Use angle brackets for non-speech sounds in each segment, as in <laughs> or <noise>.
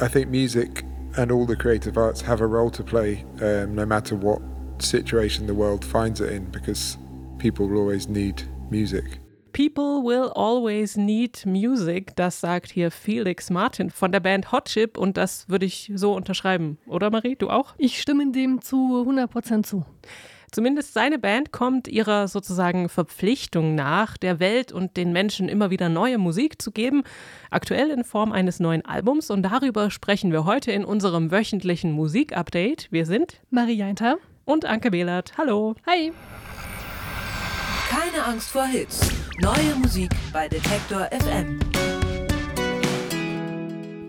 I think music and all the creative arts have a role to play um, no matter what situation the world finds it in because people will always need music. People will always need music, das sagt hier Felix Martin von der Band Hot Chip und das würde ich so unterschreiben, oder Marie, du auch? Ich stimme dem zu 100% zu. Zumindest seine Band kommt ihrer sozusagen Verpflichtung nach, der Welt und den Menschen immer wieder neue Musik zu geben, aktuell in Form eines neuen Albums. Und darüber sprechen wir heute in unserem wöchentlichen Musikupdate. Wir sind Marie Jainter und Anke Behlert. Hallo. Hi. Keine Angst vor Hits. Neue Musik bei Detektor FM.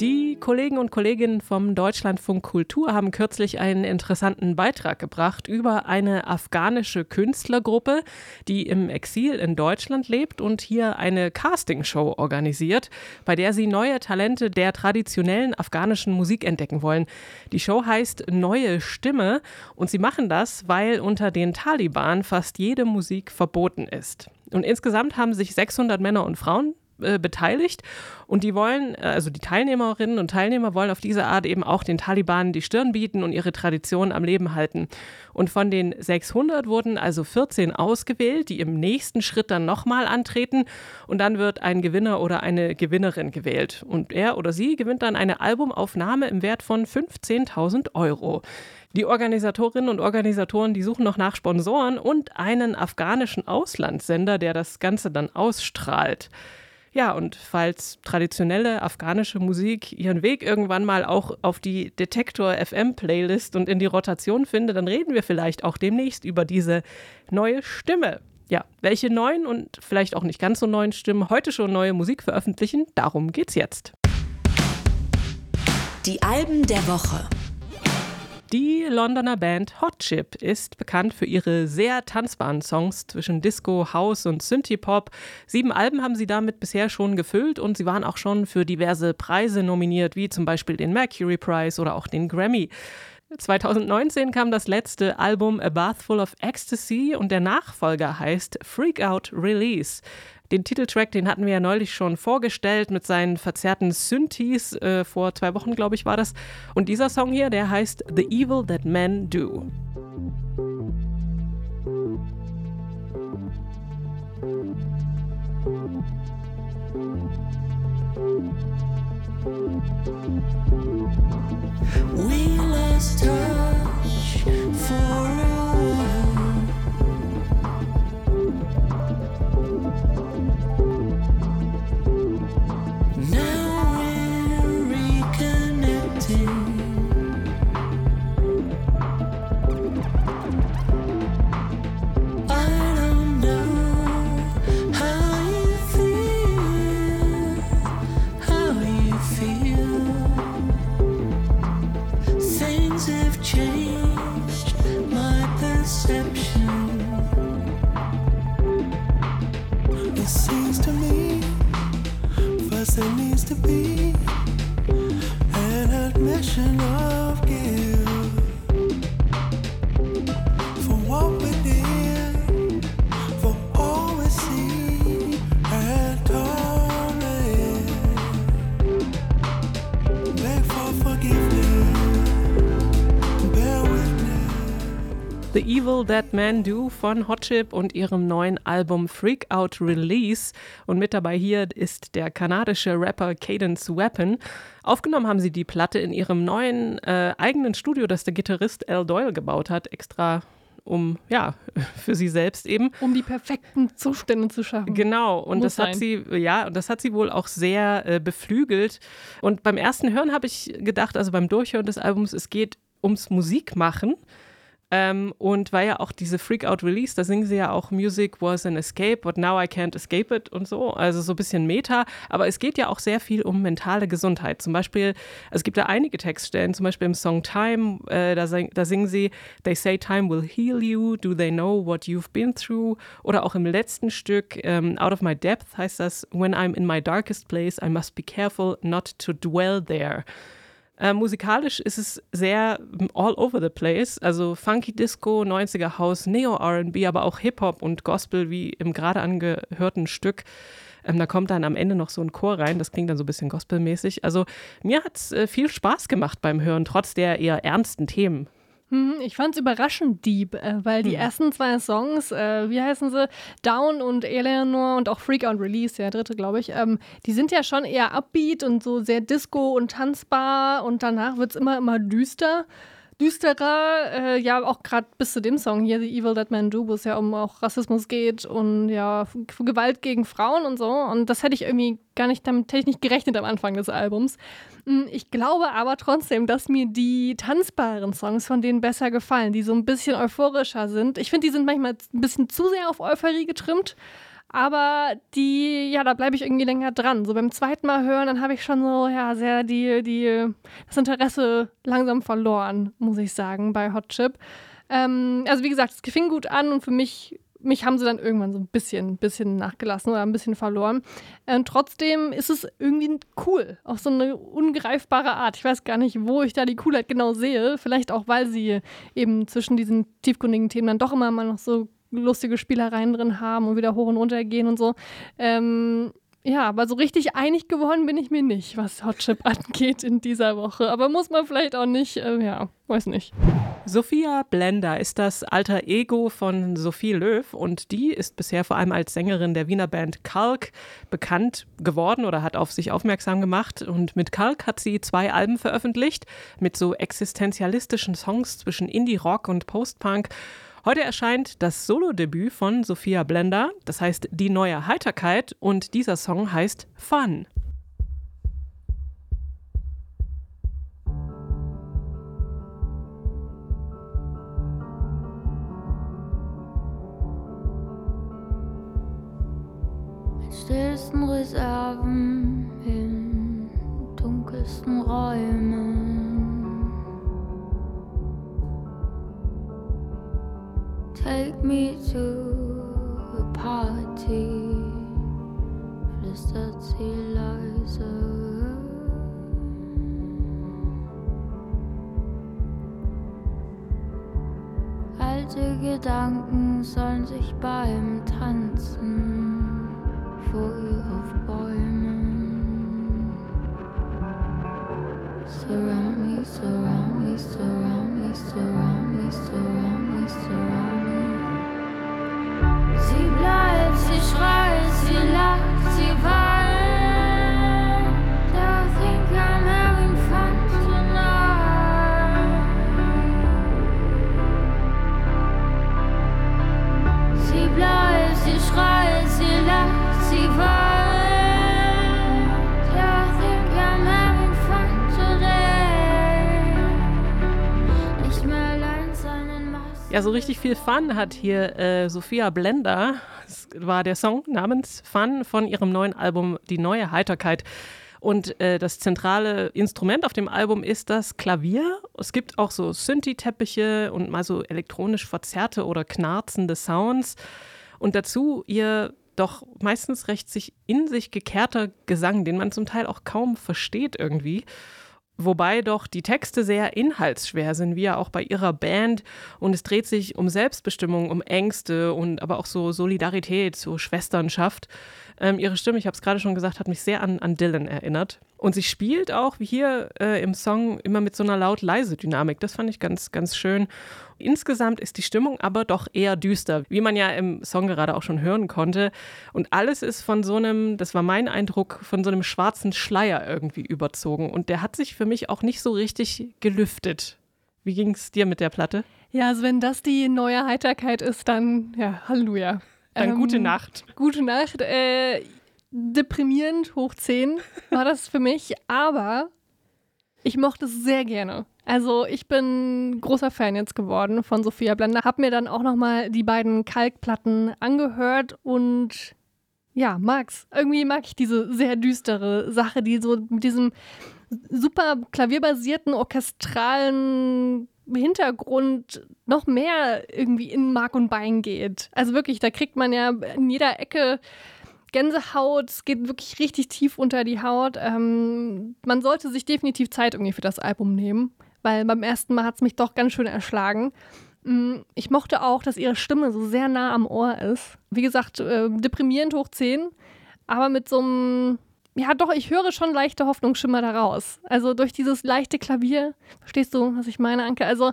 Die Kollegen und Kolleginnen vom Deutschlandfunk Kultur haben kürzlich einen interessanten Beitrag gebracht über eine afghanische Künstlergruppe, die im Exil in Deutschland lebt und hier eine Castingshow organisiert, bei der sie neue Talente der traditionellen afghanischen Musik entdecken wollen. Die Show heißt Neue Stimme und sie machen das, weil unter den Taliban fast jede Musik verboten ist. Und insgesamt haben sich 600 Männer und Frauen äh, beteiligt und die wollen, äh, also die Teilnehmerinnen und Teilnehmer wollen auf diese Art eben auch den Taliban die Stirn bieten und ihre Tradition am Leben halten. Und von den 600 wurden also 14 ausgewählt, die im nächsten Schritt dann nochmal antreten und dann wird ein Gewinner oder eine Gewinnerin gewählt. Und er oder sie gewinnt dann eine Albumaufnahme im Wert von 15.000 Euro. Die Organisatorinnen und Organisatoren, die suchen noch nach Sponsoren und einen afghanischen Auslandssender, der das Ganze dann ausstrahlt. Ja, und falls traditionelle afghanische Musik ihren Weg irgendwann mal auch auf die Detektor FM Playlist und in die Rotation findet, dann reden wir vielleicht auch demnächst über diese neue Stimme. Ja, welche neuen und vielleicht auch nicht ganz so neuen Stimmen heute schon neue Musik veröffentlichen, darum geht's jetzt. Die Alben der Woche. Die Londoner Band Hot Chip ist bekannt für ihre sehr tanzbaren Songs zwischen Disco, House und Synthie-Pop. Sieben Alben haben sie damit bisher schon gefüllt und sie waren auch schon für diverse Preise nominiert, wie zum Beispiel den Mercury Prize oder auch den Grammy. 2019 kam das letzte Album A Bath Full of Ecstasy und der Nachfolger heißt Freak Out Release. Den Titeltrack, den hatten wir ja neulich schon vorgestellt mit seinen verzerrten Synthes. Äh, vor zwei Wochen, glaube ich, war das. Und dieser Song hier, der heißt The Evil That Men Do. just touch for Evil That Men Do von Hot Chip und ihrem neuen Album Freak Out Release. Und mit dabei hier ist der kanadische Rapper Cadence Weapon. Aufgenommen haben sie die Platte in ihrem neuen äh, eigenen Studio, das der Gitarrist Al Doyle gebaut hat, extra um, ja, <laughs> für sie selbst eben. Um die perfekten Zustände zu schaffen. Genau, und Muss das hat sein. sie, ja, und das hat sie wohl auch sehr äh, beflügelt. Und beim ersten Hören habe ich gedacht, also beim Durchhören des Albums, es geht ums Musikmachen. Ähm, und war ja auch diese Freak Out Release, da singen sie ja auch Music was an escape, but now I can't escape it und so. Also so ein bisschen Meta. Aber es geht ja auch sehr viel um mentale Gesundheit. Zum Beispiel, es gibt da einige Textstellen, zum Beispiel im Song Time, äh, da, da singen sie, They say time will heal you, do they know what you've been through? Oder auch im letzten Stück, ähm, Out of my depth heißt das, When I'm in my darkest place, I must be careful not to dwell there. Äh, musikalisch ist es sehr all over the place, also Funky Disco, 90er House, Neo RB, aber auch Hip-Hop und Gospel wie im gerade angehörten Stück. Ähm, da kommt dann am Ende noch so ein Chor rein, das klingt dann so ein bisschen gospelmäßig. Also mir hat es äh, viel Spaß gemacht beim Hören, trotz der eher ernsten Themen. Hm, Ich fand es überraschend deep, äh, weil die ersten zwei Songs, äh, wie heißen sie, Down und Eleanor und auch Freak Out Release, der dritte, glaube ich, ähm, die sind ja schon eher upbeat und so sehr disco und tanzbar und danach wird es immer, immer düster. Düsterer, äh, ja, auch gerade bis zu dem Song hier, The Evil That Man Do, wo es ja um auch Rassismus geht und ja, Gewalt gegen Frauen und so. Und das hätte ich irgendwie gar nicht, damit nicht gerechnet am Anfang des Albums. Mm, Ich glaube aber trotzdem, dass mir die tanzbaren Songs von denen besser gefallen, die so ein bisschen euphorischer sind. Ich finde, die sind manchmal ein bisschen zu sehr auf Euphorie getrimmt. Aber die, ja, da bleibe ich irgendwie länger dran. So beim zweiten Mal hören, dann habe ich schon so, ja, sehr die, die, das Interesse langsam verloren, muss ich sagen, bei Hot Chip. Ähm, also wie gesagt, es fing gut an und für mich, mich haben sie dann irgendwann so ein bisschen, bisschen nachgelassen oder ein bisschen verloren. Und trotzdem ist es irgendwie cool, auf so eine ungreifbare Art. Ich weiß gar nicht, wo ich da die Coolheit genau sehe. Vielleicht auch, weil sie eben zwischen diesen tiefgründigen Themen dann doch immer mal noch so lustige Spielereien drin haben und wieder hoch und runter gehen und so. Ähm, ja, aber so richtig einig geworden bin ich mir nicht, was Hot Chip <laughs> angeht in dieser Woche. Aber muss man vielleicht auch nicht, äh, ja, weiß nicht. Sophia Blender ist das alter Ego von Sophie Löw und die ist bisher vor allem als Sängerin der Wiener Band Kalk bekannt geworden oder hat auf sich aufmerksam gemacht. Und mit Kalk hat sie zwei Alben veröffentlicht mit so existenzialistischen Songs zwischen Indie-Rock und Post-Punk. Heute erscheint das Solodebüt von Sophia Blender, das heißt Die neue Heiterkeit und dieser Song heißt Fun. Stillsten Reserven in dunkelsten Räumen. Take me to a party, flüstert sie leise. Alte Gedanken sollen sich beim Tanzen früh auf Bäumen. Surround me, surround me, surround me, surround me, surround me, surround me. Ja, so richtig viel Fun hat hier äh, Sophia Blender. Das war der Song namens Fun von ihrem neuen Album Die neue Heiterkeit. Und äh, das zentrale Instrument auf dem Album ist das Klavier. Es gibt auch so Synthi-Teppiche und mal so elektronisch verzerrte oder knarzende Sounds. Und dazu ihr doch meistens recht sich in sich gekehrter Gesang, den man zum Teil auch kaum versteht irgendwie. Wobei doch die Texte sehr inhaltsschwer sind, wie ja auch bei ihrer Band. Und es dreht sich um Selbstbestimmung, um Ängste und aber auch so Solidarität, so Schwesternschaft. Ähm, ihre Stimme, ich habe es gerade schon gesagt, hat mich sehr an, an Dylan erinnert. Und sie spielt auch, wie hier äh, im Song, immer mit so einer laut-leise Dynamik. Das fand ich ganz, ganz schön. Insgesamt ist die Stimmung aber doch eher düster, wie man ja im Song gerade auch schon hören konnte. Und alles ist von so einem, das war mein Eindruck, von so einem schwarzen Schleier irgendwie überzogen. Und der hat sich für mich auch nicht so richtig gelüftet. Wie ging es dir mit der Platte? Ja, also wenn das die neue Heiterkeit ist, dann, ja, Halleluja. Dann Ähm, gute Nacht. Gute Nacht. Äh, deprimierend hoch 10 war das für mich, aber ich mochte es sehr gerne. Also ich bin großer Fan jetzt geworden von Sophia Blender. Hab mir dann auch nochmal die beiden Kalkplatten angehört und ja, mag's. Irgendwie mag ich diese sehr düstere Sache, die so mit diesem super klavierbasierten, orchestralen Hintergrund noch mehr irgendwie in Mark und Bein geht. Also wirklich, da kriegt man ja in jeder Ecke Gänsehaut, es geht wirklich richtig tief unter die Haut. Ähm, man sollte sich definitiv Zeit irgendwie für das Album nehmen, weil beim ersten Mal hat es mich doch ganz schön erschlagen. Mm, Ich mochte auch, dass ihre Stimme so sehr nah am Ohr ist. Wie gesagt, äh, deprimierend hoch 10. aber mit so einem, ja doch, ich höre schon leichte Hoffnungsschimmer daraus. Also durch dieses leichte Klavier, verstehst du, was ich meine, Anke? Also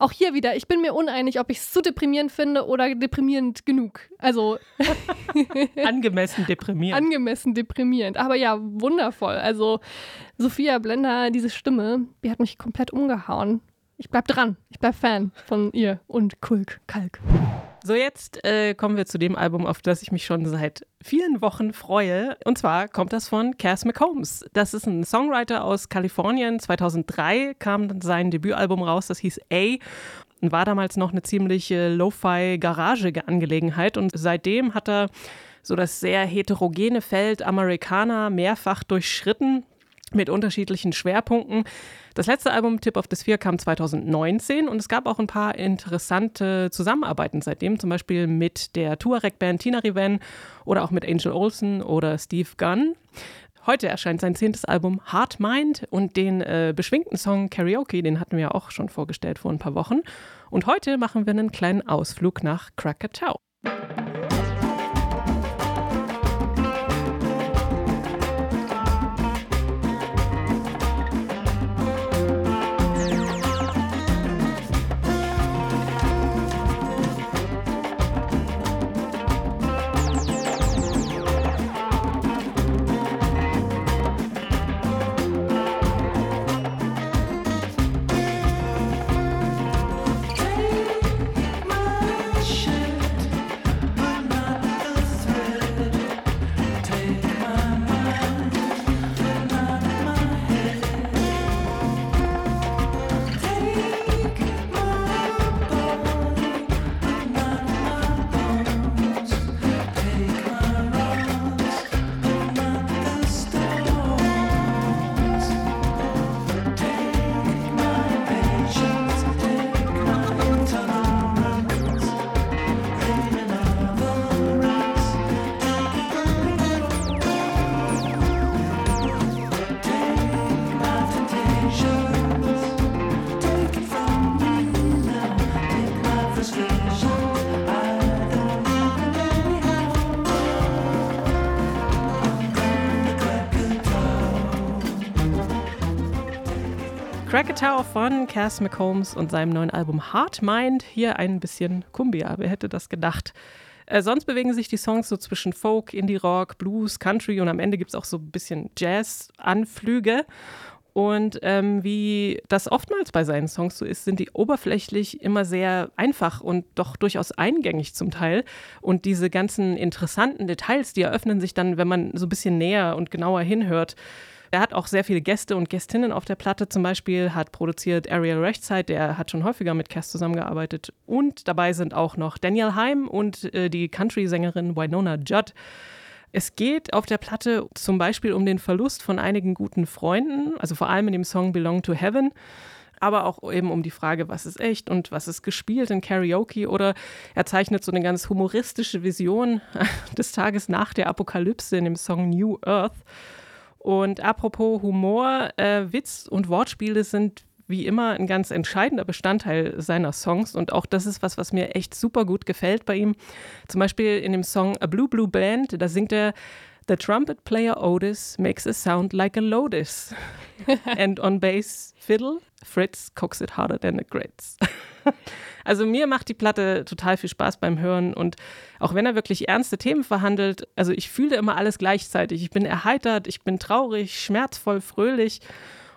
auch hier wieder, ich bin mir uneinig, ob ich es zu deprimierend finde oder deprimierend genug. Also <laughs> Angemessen deprimierend. angemessen deprimierend. Aber ja, wundervoll. Also Sophia Blender, diese Stimme, die hat mich komplett umgehauen. Ich bleib dran. Ich bleib Fan von ihr und Kulk, Kalk. So, jetzt äh, kommen wir zu dem Album, auf das ich mich schon seit vielen Wochen freue. Und zwar kommt das von Cass McCombs. Das ist ein Songwriter aus Kalifornien. 2003 kam sein Debütalbum raus, das hieß A. Und war damals noch eine ziemliche Lo-Fi-garagige Angelegenheit. Und seitdem hat er so das sehr heterogene Feld Amerikaner mehrfach durchschritten mit unterschiedlichen Schwerpunkten. Das letzte Album Tip of the Sphere kam 2019 und es gab auch ein paar interessante Zusammenarbeiten seitdem, zum Beispiel mit der Tuareg-Band Tina Riven oder auch mit Angel Olsen oder Steve Gunn. Heute erscheint sein zehntes Album Heart Mind und den äh, beschwingten Song Karaoke, den hatten wir ja auch schon vorgestellt vor ein paar Wochen. Und heute machen wir einen kleinen Ausflug nach Krakatoa. Krakatoa von Cass McCombs und seinem neuen Album Heart Mind. Hier ein bisschen Kumbia, wer hätte das gedacht? Äh, sonst bewegen sich die Songs so zwischen Folk, Indie-Rock, Blues, Country und am Ende gibt es auch so ein bisschen Jazz-Anflüge. Und ähm, wie das oftmals bei seinen Songs so ist, sind die oberflächlich immer sehr einfach und doch durchaus eingängig zum Teil. Und diese ganzen interessanten Details, die eröffnen sich dann, wenn man so ein bisschen näher und genauer hinhört. Er hat auch sehr viele Gäste und Gästinnen auf der Platte. Zum Beispiel hat produziert Ariel Rechtside, der hat schon häufiger mit Cass zusammengearbeitet. Und dabei sind auch noch Daniel Heim und äh, die Country-Sängerin Winona Judd. Es geht auf der Platte zum Beispiel um den Verlust von einigen guten Freunden, also vor allem in dem Song Belong to Heaven, aber auch eben um die Frage, was ist echt und was ist gespielt in Karaoke oder er zeichnet so eine ganz humoristische Vision <laughs> des Tages nach der Apokalypse in dem Song New Earth. Und apropos Humor, äh, Witz und Wortspiele sind wie immer ein ganz entscheidender Bestandteil seiner Songs und auch das ist was, was mir echt super gut gefällt bei ihm. Zum Beispiel in dem Song A Blue Blue Band, da singt er The trumpet player Otis makes a sound like a lotus. <laughs> And on bass fiddle, Fritz cooks it harder than it grits. <laughs> Also mir macht die Platte total viel Spaß beim Hören und auch wenn er wirklich ernste Themen verhandelt, also ich fühle immer alles gleichzeitig. Ich bin erheitert, ich bin traurig, schmerzvoll, fröhlich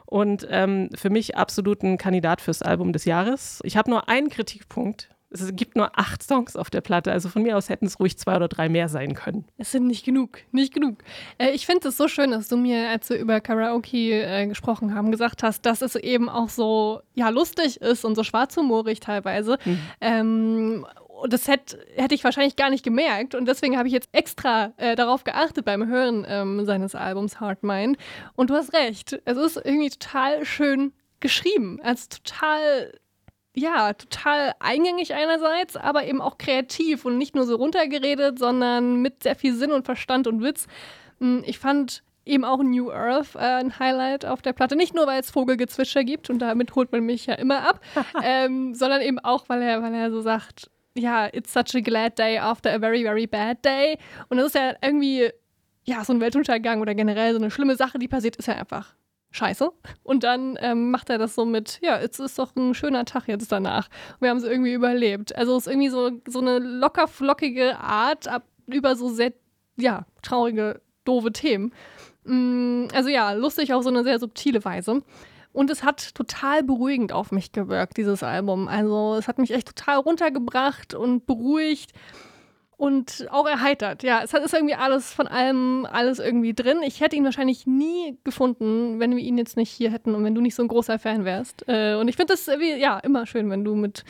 und ähm, für mich absolut ein Kandidat fürs Album des Jahres. Ich habe nur einen Kritikpunkt. Es gibt nur acht Songs auf der Platte, also von mir aus hätten es ruhig zwei oder drei mehr sein können. Es sind nicht genug, nicht genug. Äh, ich finde es so schön, dass du mir, als wir über Karaoke äh, gesprochen haben, gesagt hast, dass es eben auch so ja lustig ist und so schwarzhumorig teilweise. Mhm. Ähm, und das hätte hätte ich wahrscheinlich gar nicht gemerkt. Und deswegen habe ich jetzt extra äh, darauf geachtet beim Hören ähm, seines Albums Heart Mind. Und du hast recht. Es ist irgendwie total schön geschrieben. Also total ja, total eingängig einerseits, aber eben auch kreativ und nicht nur so runtergeredet, sondern mit sehr viel Sinn und Verstand und Witz. Mm, Ich fand eben auch New Earth äh, ein Highlight auf der Platte. Nicht nur, weil es Vogelgezwitscher gibt und damit holt man mich ja immer ab, <laughs> ähm, sondern eben auch, weil er, weil er so sagt, ja, it's such a glad day after a very, very bad day. Und das ist ja irgendwie ja, so ein Weltuntergang oder generell so eine schlimme Sache, die passiert, ist ja einfach scheiße. Und dann ähm, macht er das so mit, ja, es ist doch ein schöner Tag jetzt danach. Wir haben es irgendwie überlebt. Also es ist irgendwie so, so eine locker flockige Art ab, über so sehr, ja, traurige, doofe Themen. Mm, also ja, lustig auf so eine sehr subtile Weise. Und es hat total beruhigend auf mich gewirkt, dieses Album. Also es hat mich echt total runtergebracht und beruhigt und auch erheitert. Ja, es ist irgendwie alles von allem, alles irgendwie drin. Ich hätte ihn wahrscheinlich nie gefunden, wenn wir ihn jetzt nicht hier hätten und wenn du nicht so ein großer Fan wärst. Äh, und ich finde das ja immer schön, wenn du mit,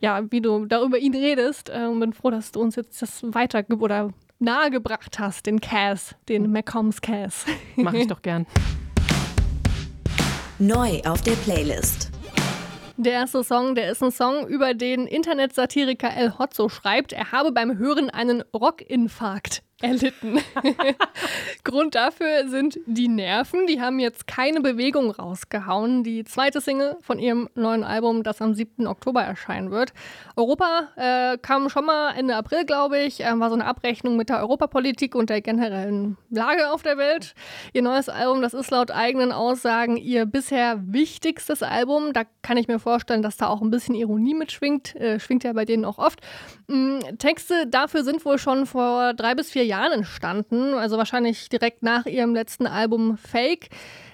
ja, wie du darüber ihn redest. Äh, und bin froh, dass du uns jetzt das weiter oder nahegebracht hast, den Cass, den Macombs Cass. Mache ich <laughs> doch gern. Neu auf der Playlist. Der erste Song, der ist ein Song, über den Internetsatiriker El Hotzo schreibt, er habe beim Hören einen Rockinfarkt erlitten. <laughs> Grund dafür sind die Nerven. Die haben jetzt keine Bewegung rausgehauen. Die zweite Single von ihrem neuen Album, das am 7. Oktober erscheinen wird. Europa äh, kam schon mal Ende April, glaube ich. Äh, war so eine Abrechnung mit der Europapolitik und der generellen Lage auf der Welt. Ihr neues Album, das ist laut eigenen Aussagen ihr bisher wichtigstes Album. Da kann ich mir vorstellen, dass da auch ein bisschen Ironie mitschwingt. Äh, schwingt ja bei denen auch oft. Mm, Texte dafür sind wohl schon vor drei bis vier Jahren entstanden, also wahrscheinlich direkt nach ihrem letzten Album Fake,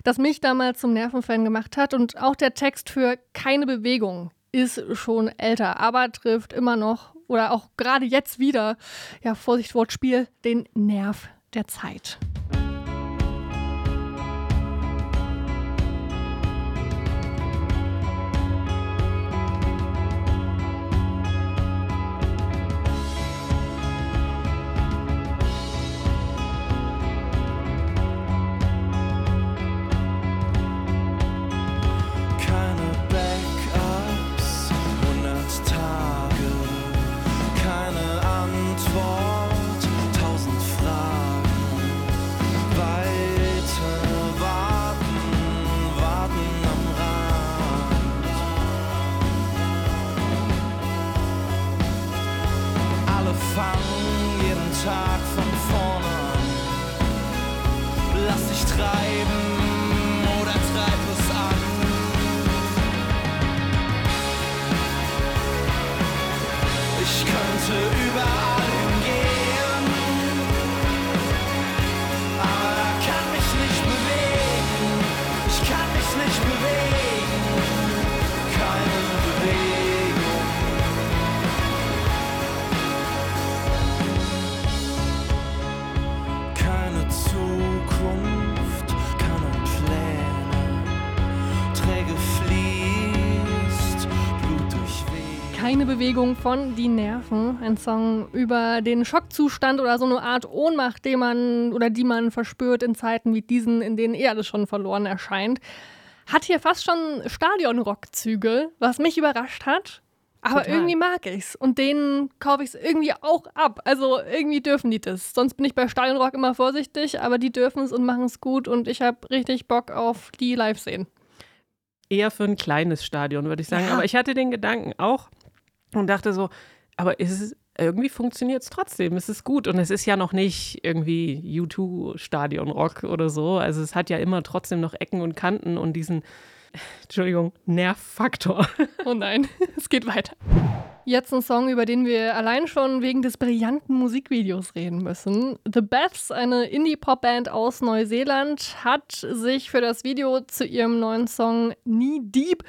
das mich damals zum Nervenfan gemacht hat. Und auch der Text für Keine Bewegung ist schon älter, aber trifft immer noch oder auch gerade jetzt wieder, ja, Vorsicht, Wortspiel, den Nerv der Zeit. Keine Bewegung von Die Nerven, ein Song über den Schockzustand oder so eine Art Ohnmacht, den man oder die man verspürt in Zeiten wie diesen, in denen eh alles schon verloren erscheint. Hat hier fast schon Stadionrockzüge, was mich überrascht hat. Aber Total. irgendwie mag ich's und denen kaufe ich es irgendwie auch ab. Also irgendwie dürfen die das. Sonst bin ich bei Stadionrock immer vorsichtig, aber die dürfen es und machen es gut und ich habe richtig Bock auf die live sehen. Eher für ein kleines Stadion, würde ich sagen. Ja. Aber ich hatte den Gedanken auch und dachte so, aber ist es, irgendwie funktioniert es trotzdem. Es ist gut. Und es ist ja noch nicht irgendwie U2-Stadionrock oder so. Also es hat ja immer trotzdem noch Ecken und Kanten und diesen, <laughs> Entschuldigung, Nervfaktor. <laughs> Oh nein, <laughs> es geht weiter. Jetzt ein Song, über den wir allein schon wegen des brillanten Musikvideos reden müssen. The Beths, eine Indie-Pop-Band aus Neuseeland, hat sich für das Video zu ihrem neuen Song Knee Deep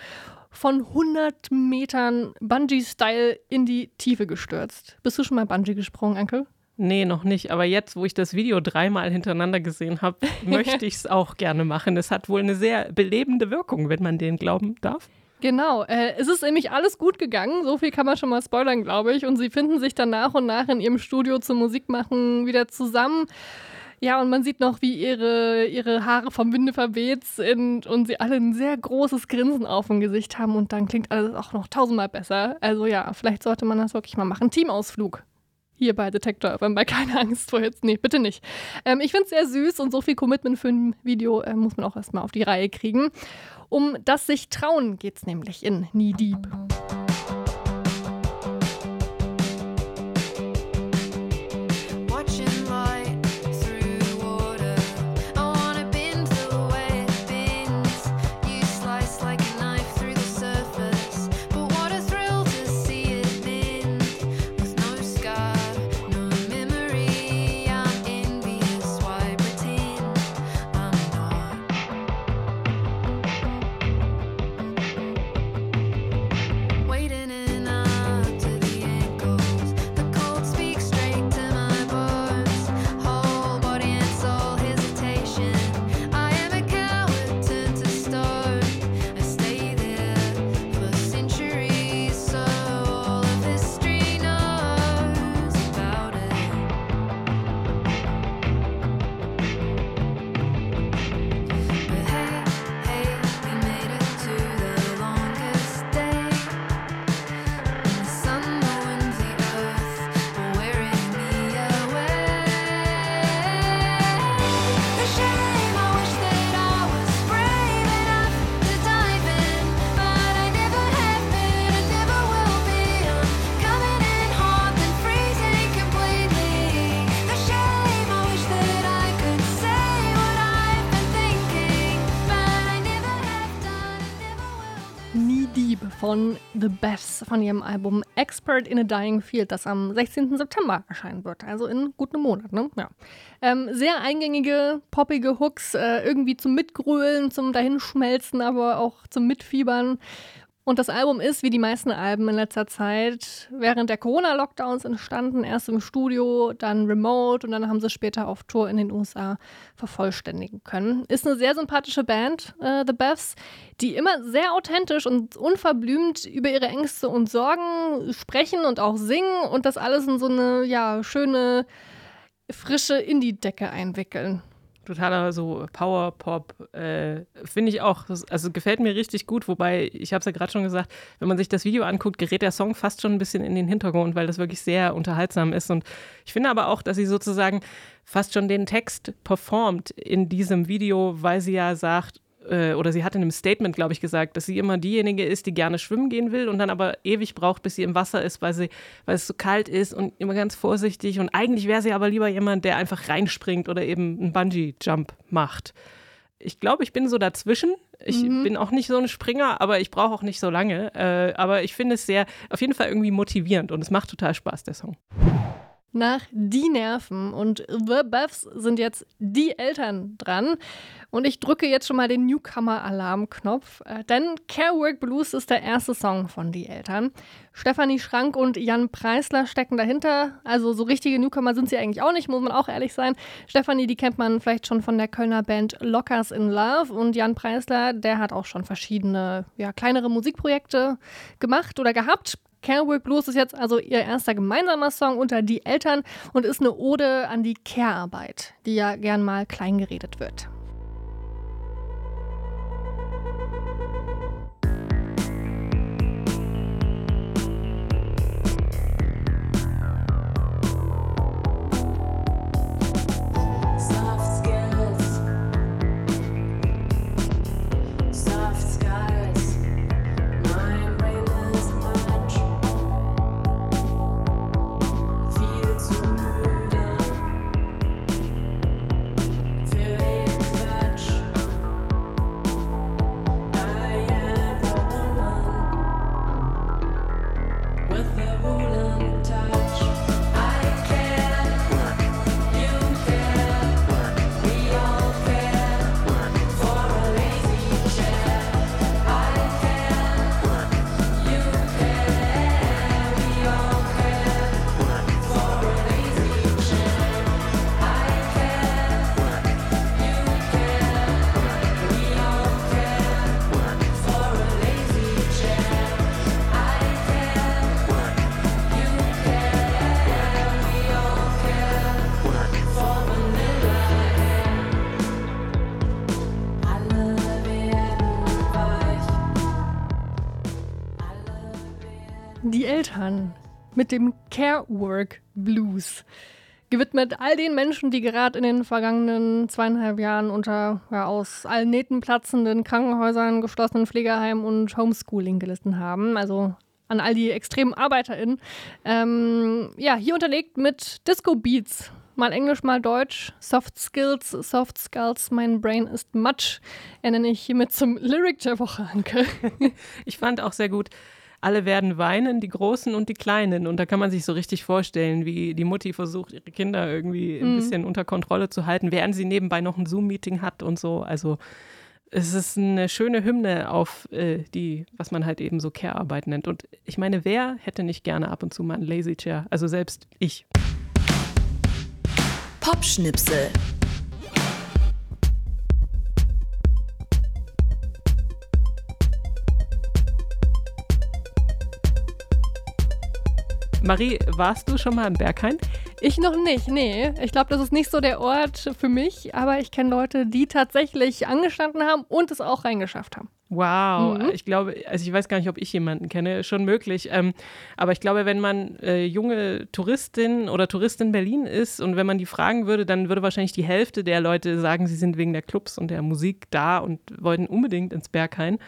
von 100 Metern Bungee-Style in die Tiefe gestürzt. Bist du schon mal Bungee gesprungen, Ankel? Nee, noch nicht. Aber jetzt, wo ich das Video dreimal hintereinander gesehen habe, <laughs> möchte ich es auch gerne machen. Es hat wohl eine sehr belebende Wirkung, wenn man den glauben darf. Genau, äh, es ist nämlich alles gut gegangen, so viel kann man schon mal spoilern, glaube ich. Und sie finden sich dann nach und nach in ihrem Studio zum Musikmachen wieder zusammen. Ja, und man sieht noch, wie ihre, ihre Haare vom Winde verweht sind und sie alle ein sehr großes Grinsen auf dem Gesicht haben und dann klingt alles auch noch tausendmal besser. Also ja, vielleicht sollte man das wirklich mal machen. Teamausflug. Hier bei Detektor, wenn bei keine Angst vor jetzt. Nee, bitte nicht. Ähm, ich finde es sehr süß und so viel Commitment für ein Video äh, muss man auch erstmal auf die Reihe kriegen. Um das sich trauen geht es nämlich in Knee Deep. Von The Beths von ihrem Album Expert in a Dying Field, das am 16. September erscheinen wird. Also in gut einem Monat, ne? Ja. Ähm, sehr eingängige, poppige Hooks, äh, irgendwie zum Mitgrölen, zum Dahinschmelzen, aber auch zum Mitfiebern. Und das Album ist, wie die meisten Alben in letzter Zeit, während der Corona-Lockdowns entstanden. Erst im Studio, dann remote und dann haben sie später auf Tour in den USA vervollständigen können. Ist eine sehr sympathische Band, äh, The Beths, die immer sehr authentisch und unverblümt über ihre Ängste und Sorgen sprechen und auch singen und das alles in so eine ja, schöne, frische Indie-Decke einwickeln totaler so Power-Pop, äh, finde ich auch. Also gefällt mir richtig gut, wobei, ich habe es ja gerade schon gesagt, wenn man sich das Video anguckt, gerät der Song fast schon ein bisschen in den Hintergrund, weil das wirklich sehr unterhaltsam ist. Und ich finde aber auch, dass sie sozusagen fast schon den Text performt in diesem Video, weil sie ja sagt, äh, oder sie hat in einem Statement, glaube ich, gesagt, dass sie immer diejenige ist, die gerne schwimmen gehen will und dann aber ewig braucht, bis sie im Wasser ist, weil, sie, weil es so kalt ist und immer ganz vorsichtig. Und eigentlich wäre sie aber lieber jemand, der einfach reinspringt oder eben einen Bungee-Jump macht. Ich glaube, ich bin so dazwischen. Ich mhm. bin auch nicht so ein Springer, aber ich brauche auch nicht so lange. Äh, aber ich finde es sehr, auf jeden Fall irgendwie motivierend und es macht total Spaß, der Song nach Die Nerven. Und The Buffs sind jetzt die Eltern dran. Und ich drücke jetzt schon mal den Newcomer-Alarmknopf, äh, denn Care Work Blues ist der erste Song von Die Eltern. Stefanie Schrank und Jan Preisler stecken dahinter. Also so richtige Newcomer sind sie eigentlich auch nicht, muss man auch ehrlich sein. Stefanie, die kennt man vielleicht schon von der Kölner Band Lockers in Love. Und Jan Preisler, der hat auch schon verschiedene, ja, kleinere Musikprojekte gemacht oder gehabt. Carework Blues ist jetzt also ihr erster gemeinsamer Song unter die Eltern und ist eine Ode an die Care-Arbeit, die ja gern mal kleingeredet wird. Care Work Blues. Gewidmet all den Menschen, die gerade in den vergangenen zweieinhalb Jahren unter ja, aus allen Nähten platzenden Krankenhäusern, geschlossenen Pflegeheimen und Homeschooling gelitten haben. Also an all die extremen ArbeiterInnen. Ähm, ja, hier unterlegt mit Disco Beats. Mal Englisch, mal Deutsch. Soft Skills, Soft Skulls, mein Brain ist Matsch. Ernenne ich hiermit zum Lyric der Woche, Anke. <laughs> ich fand auch sehr gut, alle werden weinen, die Großen und die Kleinen. Und da kann man sich so richtig vorstellen, wie die Mutti versucht, ihre Kinder irgendwie ein mhm. bisschen unter Kontrolle zu halten, während sie nebenbei noch ein Zoom-Meeting hat und so. Also es ist eine schöne Hymne auf äh, die, was man halt eben so Care-Arbeit nennt. Und ich meine, wer hätte nicht gerne ab und zu mal ein Lazy Chair? Also selbst ich. Popschnipsel. Marie, warst du schon mal im Berghain? Ich noch nicht, nee. Ich glaube, das ist nicht so der Ort für mich, aber ich kenne Leute, die tatsächlich angestanden haben und es auch reingeschafft haben. Wow, mhm. ich glaube, also ich weiß gar nicht, ob ich jemanden kenne, schon möglich. Ähm, aber ich glaube, wenn man äh, junge Touristin oder Tourist in Berlin ist und wenn man die fragen würde, dann würde wahrscheinlich die Hälfte der Leute sagen, sie sind wegen der Clubs und der Musik da und wollten unbedingt ins Berghain.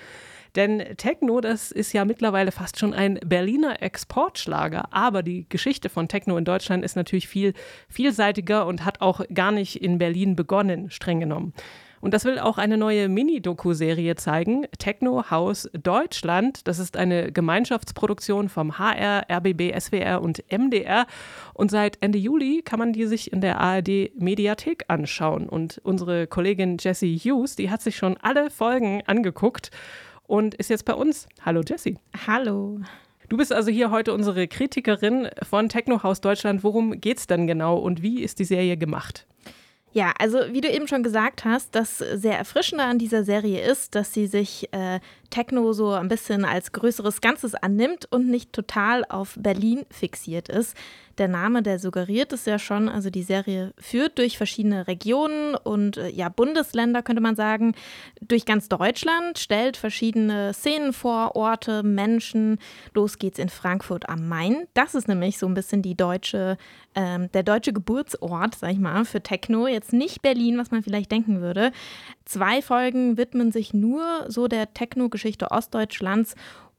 Denn Techno, das ist ja mittlerweile fast schon ein Berliner Exportschlager. Aber die Geschichte von Techno in Deutschland ist natürlich viel vielseitiger und hat auch gar nicht in Berlin begonnen, streng genommen. Und das will auch eine neue Mini-Doku-Serie zeigen, Techno House Deutschland. Das ist eine Gemeinschaftsproduktion vom HR, RBB, SWR und MDR. Und seit Ende Juli kann man die sich in der ARD Mediathek anschauen. Und unsere Kollegin Jessie Hughes, die hat sich schon alle Folgen angeguckt und ist jetzt bei uns. Hallo Jessie. Hallo. Du bist also hier heute unsere Kritikerin von Techno House Deutschland. Worum geht's denn genau und wie ist die Serie gemacht? Ja, also wie du eben schon gesagt hast, das sehr Erfrischende an dieser Serie ist, dass sie sich äh, Techno so ein bisschen als größeres Ganzes annimmt und nicht total auf Berlin fixiert ist der Name, der suggeriert es ja schon. Also die Serie führt durch verschiedene Regionen und äh, ja, Bundesländer, könnte man sagen, durch ganz Deutschland, stellt verschiedene Szenen vor, Orte, Menschen. Los geht's in Frankfurt am Main. Das ist nämlich so ein bisschen die deutsche, ähm, der deutsche Geburtsort, sag ich mal, für Techno. Jetzt nicht Berlin, was man vielleicht denken würde. Zwei Folgen widmen sich nur so der Techno-Geschichte Ostdeutschlands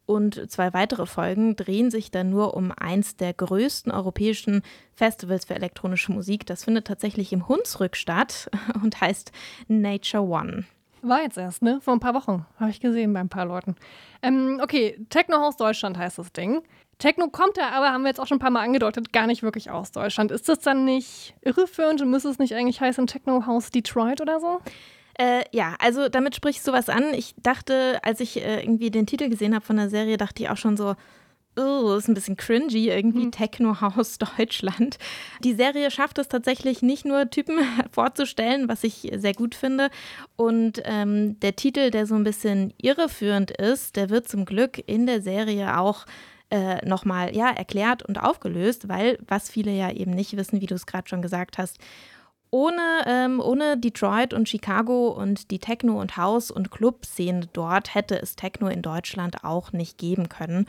und zwei weitere Folgen drehen sich dann nur um eins der größten europäischen Festivals für elektronische Musik. Das findet tatsächlich im Hunsrück statt <laughs> und heißt Nature One. War jetzt erst, ne? Vor ein paar Wochen. Habe ich gesehen bei ein paar Leuten. Ähm, okay, Techno House Deutschland heißt das Ding. Techno kommt da aber, haben wir jetzt auch schon ein paar Mal angedeutet, gar nicht wirklich aus Deutschland. Ist das dann nicht irreführend und müsste es nicht eigentlich heißen Techno House Detroit oder so? Äh, ja, also damit sprichst du was an. Ich dachte, als ich äh, irgendwie den Titel gesehen habe von der Serie, dachte ich auch schon so, oh, ist ein bisschen cringy, irgendwie mhm. Techno-Haus <laughs> Deutschland. Die Serie schafft es tatsächlich nicht nur Typen <laughs> vorzustellen, was ich sehr gut finde. Und ähm, der Titel, der so ein bisschen irreführend ist, der wird zum Glück in der Serie auch äh, nochmal ja, erklärt und aufgelöst, weil was viele ja eben nicht wissen, wie du es gerade schon gesagt hast, ohne, ähm, ohne Detroit und Chicago und die Techno- und House- und Club-Szene dort hätte es Techno in Deutschland auch nicht geben können.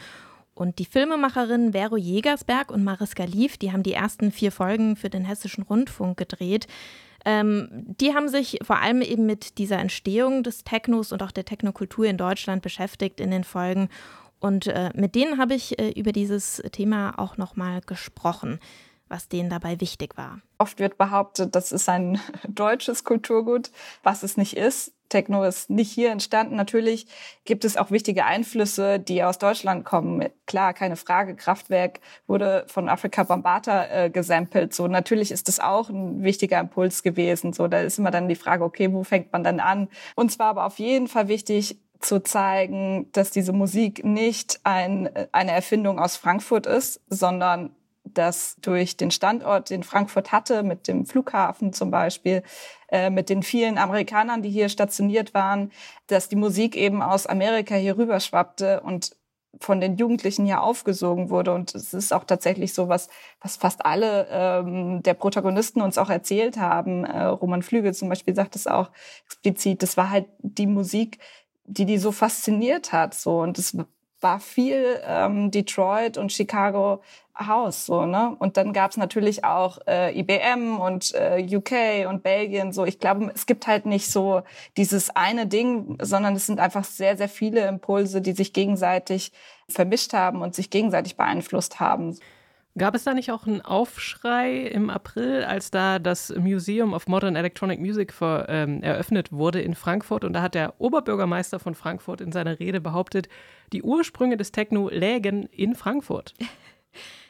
Und die Filmemacherinnen Vero Jägersberg und Mariska Lief, die haben die ersten vier Folgen für den Hessischen Rundfunk gedreht. Ähm, die haben sich vor allem eben mit dieser Entstehung des Technos und auch der Technokultur in Deutschland beschäftigt in den Folgen. Und äh, mit denen habe ich äh, über dieses Thema auch nochmal gesprochen was denen dabei wichtig war. Oft wird behauptet, das ist ein <laughs> deutsches Kulturgut, was es nicht ist. Techno ist nicht hier entstanden. Natürlich gibt es auch wichtige Einflüsse, die aus Deutschland kommen. Klar, keine Frage. Kraftwerk wurde von Afrika Bambata äh, gesampelt. So natürlich ist das auch ein wichtiger Impuls gewesen. So da ist immer dann die Frage, okay, wo fängt man dann an? Und zwar aber auf jeden Fall wichtig zu zeigen, dass diese Musik nicht ein, eine Erfindung aus Frankfurt ist, sondern dass durch den Standort, den Frankfurt hatte, mit dem Flughafen zum Beispiel, äh, mit den vielen Amerikanern, die hier stationiert waren, dass die Musik eben aus Amerika hier rüberschwappte und von den Jugendlichen hier aufgesogen wurde. Und es ist auch tatsächlich so, was, was fast alle ähm, der Protagonisten uns auch erzählt haben. Äh, Roman Flügel zum Beispiel sagt es auch explizit. Das war halt die Musik, die die so fasziniert hat. So und es war viel ähm, Detroit und Chicago Haus so ne? Und dann gab's natürlich auch äh, IBM und äh, UK und Belgien so. Ich glaube es gibt halt nicht so dieses eine Ding sondern es sind einfach sehr sehr viele Impulse die sich gegenseitig vermischt haben und sich gegenseitig beeinflusst haben Gab es da nicht auch einen Aufschrei im April, als da das Museum of Modern Electronic Music für, ähm, eröffnet wurde in Frankfurt? Und da hat der Oberbürgermeister von Frankfurt in seiner Rede behauptet, die Ursprünge des Techno lägen in Frankfurt. <laughs>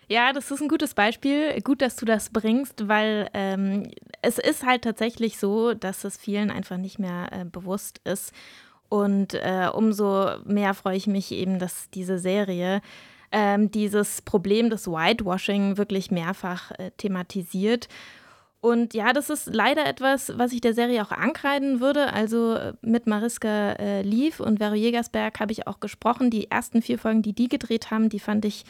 Ja, das ist ein gutes Beispiel. Gut, dass du das bringst, weil ähm, es ist halt tatsächlich so, dass es vielen einfach nicht mehr äh, bewusst ist. Und äh, umso mehr freue ich mich eben, dass diese Serie ähm, dieses Problem des Whitewashing wirklich mehrfach äh, thematisiert. Und ja, das ist leider etwas, was ich der Serie auch ankreiden würde. Also äh, mit Mariska äh, Lief und Vero Jägersberg habe ich auch gesprochen. Die ersten vier Folgen, die die gedreht haben, die fand ich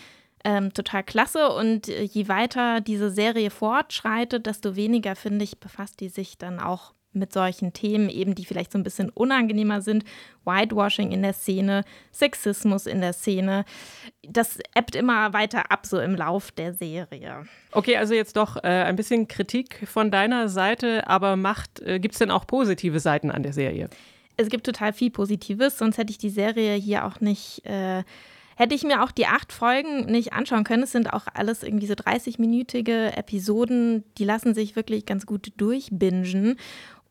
ähm, total klasse. Und äh, je weiter diese Serie fortschreitet, desto weniger, finde ich, befasst die sich dann auch mit solchen Themen, eben die vielleicht so ein bisschen unangenehmer sind. Whitewashing in der Szene, Sexismus in der Szene. Das ebbt immer weiter ab, so im Lauf der Serie. Okay, also jetzt doch äh, ein bisschen Kritik von deiner Seite, aber macht, äh, gibt es denn auch positive Seiten an der Serie? Es gibt total viel Positives, sonst hätte ich die Serie hier auch nicht. Äh, hätte ich mir auch die acht Folgen nicht anschauen können. Es sind auch alles irgendwie so 30-minütige Episoden, die lassen sich wirklich ganz gut durchbingen.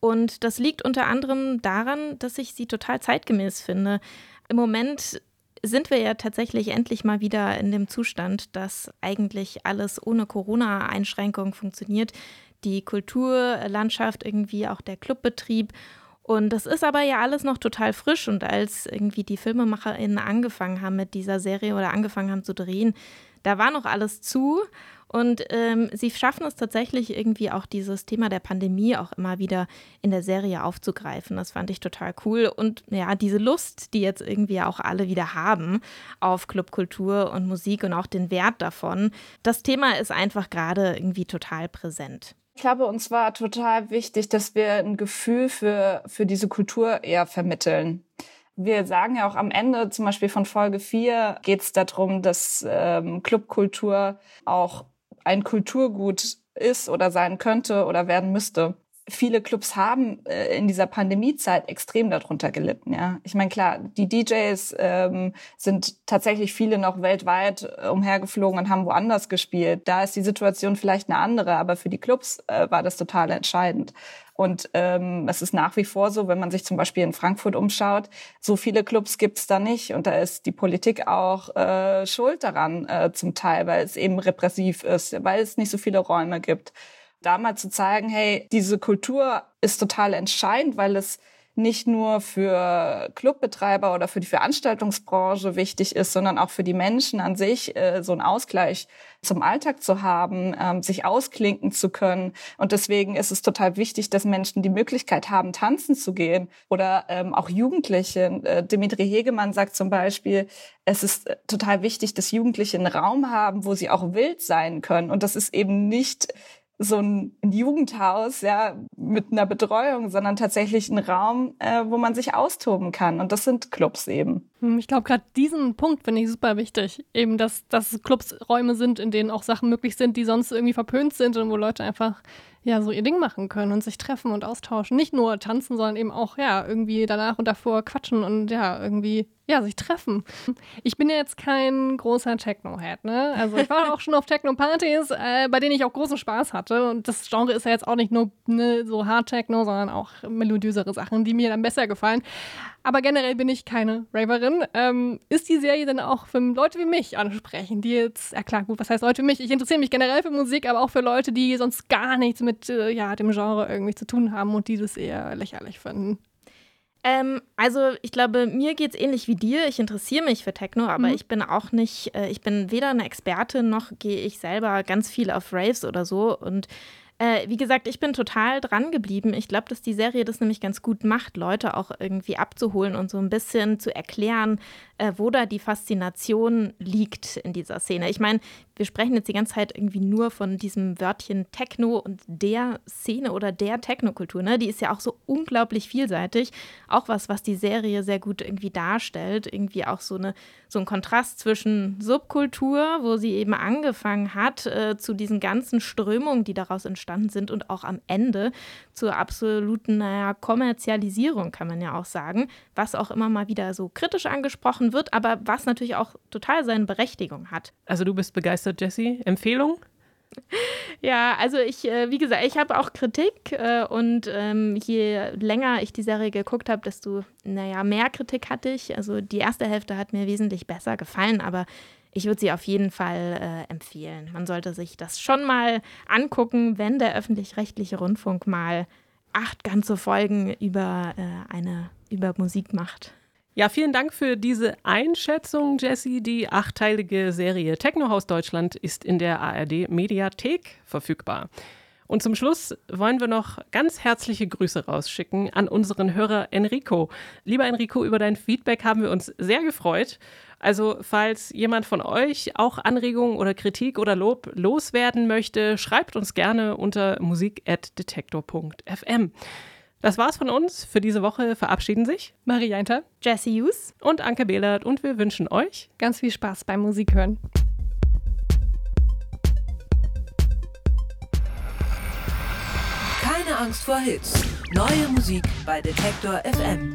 Und das liegt unter anderem daran, dass ich sie total zeitgemäß finde. Im Moment sind wir ja tatsächlich endlich mal wieder in dem Zustand, dass eigentlich alles ohne Corona-Einschränkungen funktioniert. Die Kulturlandschaft, irgendwie auch der Clubbetrieb. Und das ist aber ja alles noch total frisch. Und als irgendwie die FilmemacherInnen angefangen haben mit dieser Serie oder angefangen haben zu drehen, da war noch alles zu. Und ähm, sie schaffen es tatsächlich irgendwie auch dieses Thema der Pandemie auch immer wieder in der Serie aufzugreifen. Das fand ich total cool. Und ja, diese Lust, die jetzt irgendwie auch alle wieder haben auf Clubkultur und Musik und auch den Wert davon, das Thema ist einfach gerade irgendwie total präsent. Ich glaube, uns war total wichtig, dass wir ein Gefühl für, für diese Kultur eher vermitteln. Wir sagen ja auch am Ende, zum Beispiel von Folge 4, geht es darum, dass ähm, Clubkultur auch ein Kulturgut ist oder sein könnte oder werden müsste. Viele Clubs haben äh, in dieser Pandemiezeit extrem darunter gelitten. Ja, ich meine klar, die DJs ähm, sind tatsächlich viele noch weltweit äh, umhergeflogen und haben woanders gespielt. Da ist die Situation vielleicht eine andere, aber für die Clubs äh, war das total entscheidend. Und ähm, es ist nach wie vor so, wenn man sich zum Beispiel in Frankfurt umschaut, so viele Clubs gibt's da nicht. Und da ist die Politik auch äh, schuld daran äh, zum Teil, weil es eben repressiv ist, weil es nicht so viele Räume gibt. Da mal zu zeigen, hey, diese Kultur ist total entscheidend, weil es nicht nur für Clubbetreiber oder für die Veranstaltungsbranche wichtig ist, sondern auch für die Menschen an sich, äh, so einen Ausgleich zum Alltag zu haben, ähm, sich ausklinken zu können. Und deswegen ist es total wichtig, dass Menschen die Möglichkeit haben, tanzen zu gehen oder ähm, auch Jugendliche. Äh, Dimitri Hegemann sagt zum Beispiel, es ist äh, total wichtig, dass Jugendliche einen Raum haben, wo sie auch wild sein können. Und das ist eben nicht so ein Jugendhaus ja mit einer Betreuung, sondern tatsächlich ein Raum, äh, wo man sich austoben kann. Und das sind Clubs eben. Hm, ich glaube, gerade diesen Punkt finde ich super wichtig. Eben, dass, dass Clubs Räume sind, in denen auch Sachen möglich sind, die sonst irgendwie verpönt sind und wo Leute einfach ja so ihr Ding machen können und sich treffen und austauschen. Nicht nur tanzen, sondern eben auch ja irgendwie danach und davor quatschen und ja irgendwie ja sich treffen. Ich bin ja jetzt kein großer Techno-Head, ne? Also ich war auch schon auf Techno-Partys, äh, bei denen ich auch großen Spaß hatte und das Genre ist ja jetzt auch nicht nur ne, so Hard-Techno, sondern auch melodiösere Sachen, die mir dann besser gefallen. Aber generell bin ich keine Raverin. Ähm, ist die Serie denn auch für Leute wie mich ansprechen, die jetzt, ja klar, gut, was heißt Leute wie mich? Ich interessiere mich generell für Musik, aber auch für Leute, die sonst gar nichts mit äh, ja, dem Genre irgendwie zu tun haben und die das eher lächerlich finden. Ähm, also ich glaube, mir geht es ähnlich wie dir. Ich interessiere mich für Techno, aber mhm. ich bin auch nicht, äh, ich bin weder eine Expertin noch gehe ich selber ganz viel auf Raves oder so. Und äh, wie gesagt, ich bin total dran geblieben. Ich glaube, dass die Serie das nämlich ganz gut macht, Leute auch irgendwie abzuholen und so ein bisschen zu erklären, äh, wo da die Faszination liegt in dieser Szene. Ich meine, wir sprechen jetzt die ganze Zeit irgendwie nur von diesem Wörtchen Techno und der Szene oder der Technokultur. Ne? Die ist ja auch so unglaublich vielseitig. Auch was, was die Serie sehr gut irgendwie darstellt. Irgendwie auch so, eine, so ein Kontrast zwischen Subkultur, wo sie eben angefangen hat, äh, zu diesen ganzen Strömungen, die daraus entstanden sind und auch am Ende zur absoluten, naja, Kommerzialisierung, kann man ja auch sagen, was auch immer mal wieder so kritisch angesprochen wird, aber was natürlich auch total seine Berechtigung hat. Also du bist begeistert, Jesse. Empfehlung? <laughs> Ja, also ich, äh, wie gesagt, ich habe auch Kritik äh, und ähm, je länger ich die Serie geguckt habe, desto, naja, mehr Kritik hatte ich. Also die erste Hälfte hat mir wesentlich besser gefallen, aber ich würde sie auf jeden Fall äh, empfehlen. Man sollte sich das schon mal angucken, wenn der öffentlich-rechtliche Rundfunk mal acht ganze Folgen über äh, eine über Musik macht. Ja, vielen Dank für diese Einschätzung, Jessie. Die achteilige Serie Technohaus Deutschland ist in der ARD Mediathek verfügbar. Und zum Schluss wollen wir noch ganz herzliche Grüße rausschicken an unseren Hörer Enrico. Lieber Enrico, über dein Feedback haben wir uns sehr gefreut. Also, falls jemand von euch auch Anregungen oder Kritik oder Lob loswerden möchte, schreibt uns gerne unter musik.detektor.fm. Das war's von uns. Für diese Woche verabschieden sich Marie Jainter, Jesse Hughes und Anke Behlert und wir wünschen euch ganz viel Spaß beim Musik hören. Keine Angst vor Hits. Neue Musik bei Detektor FM.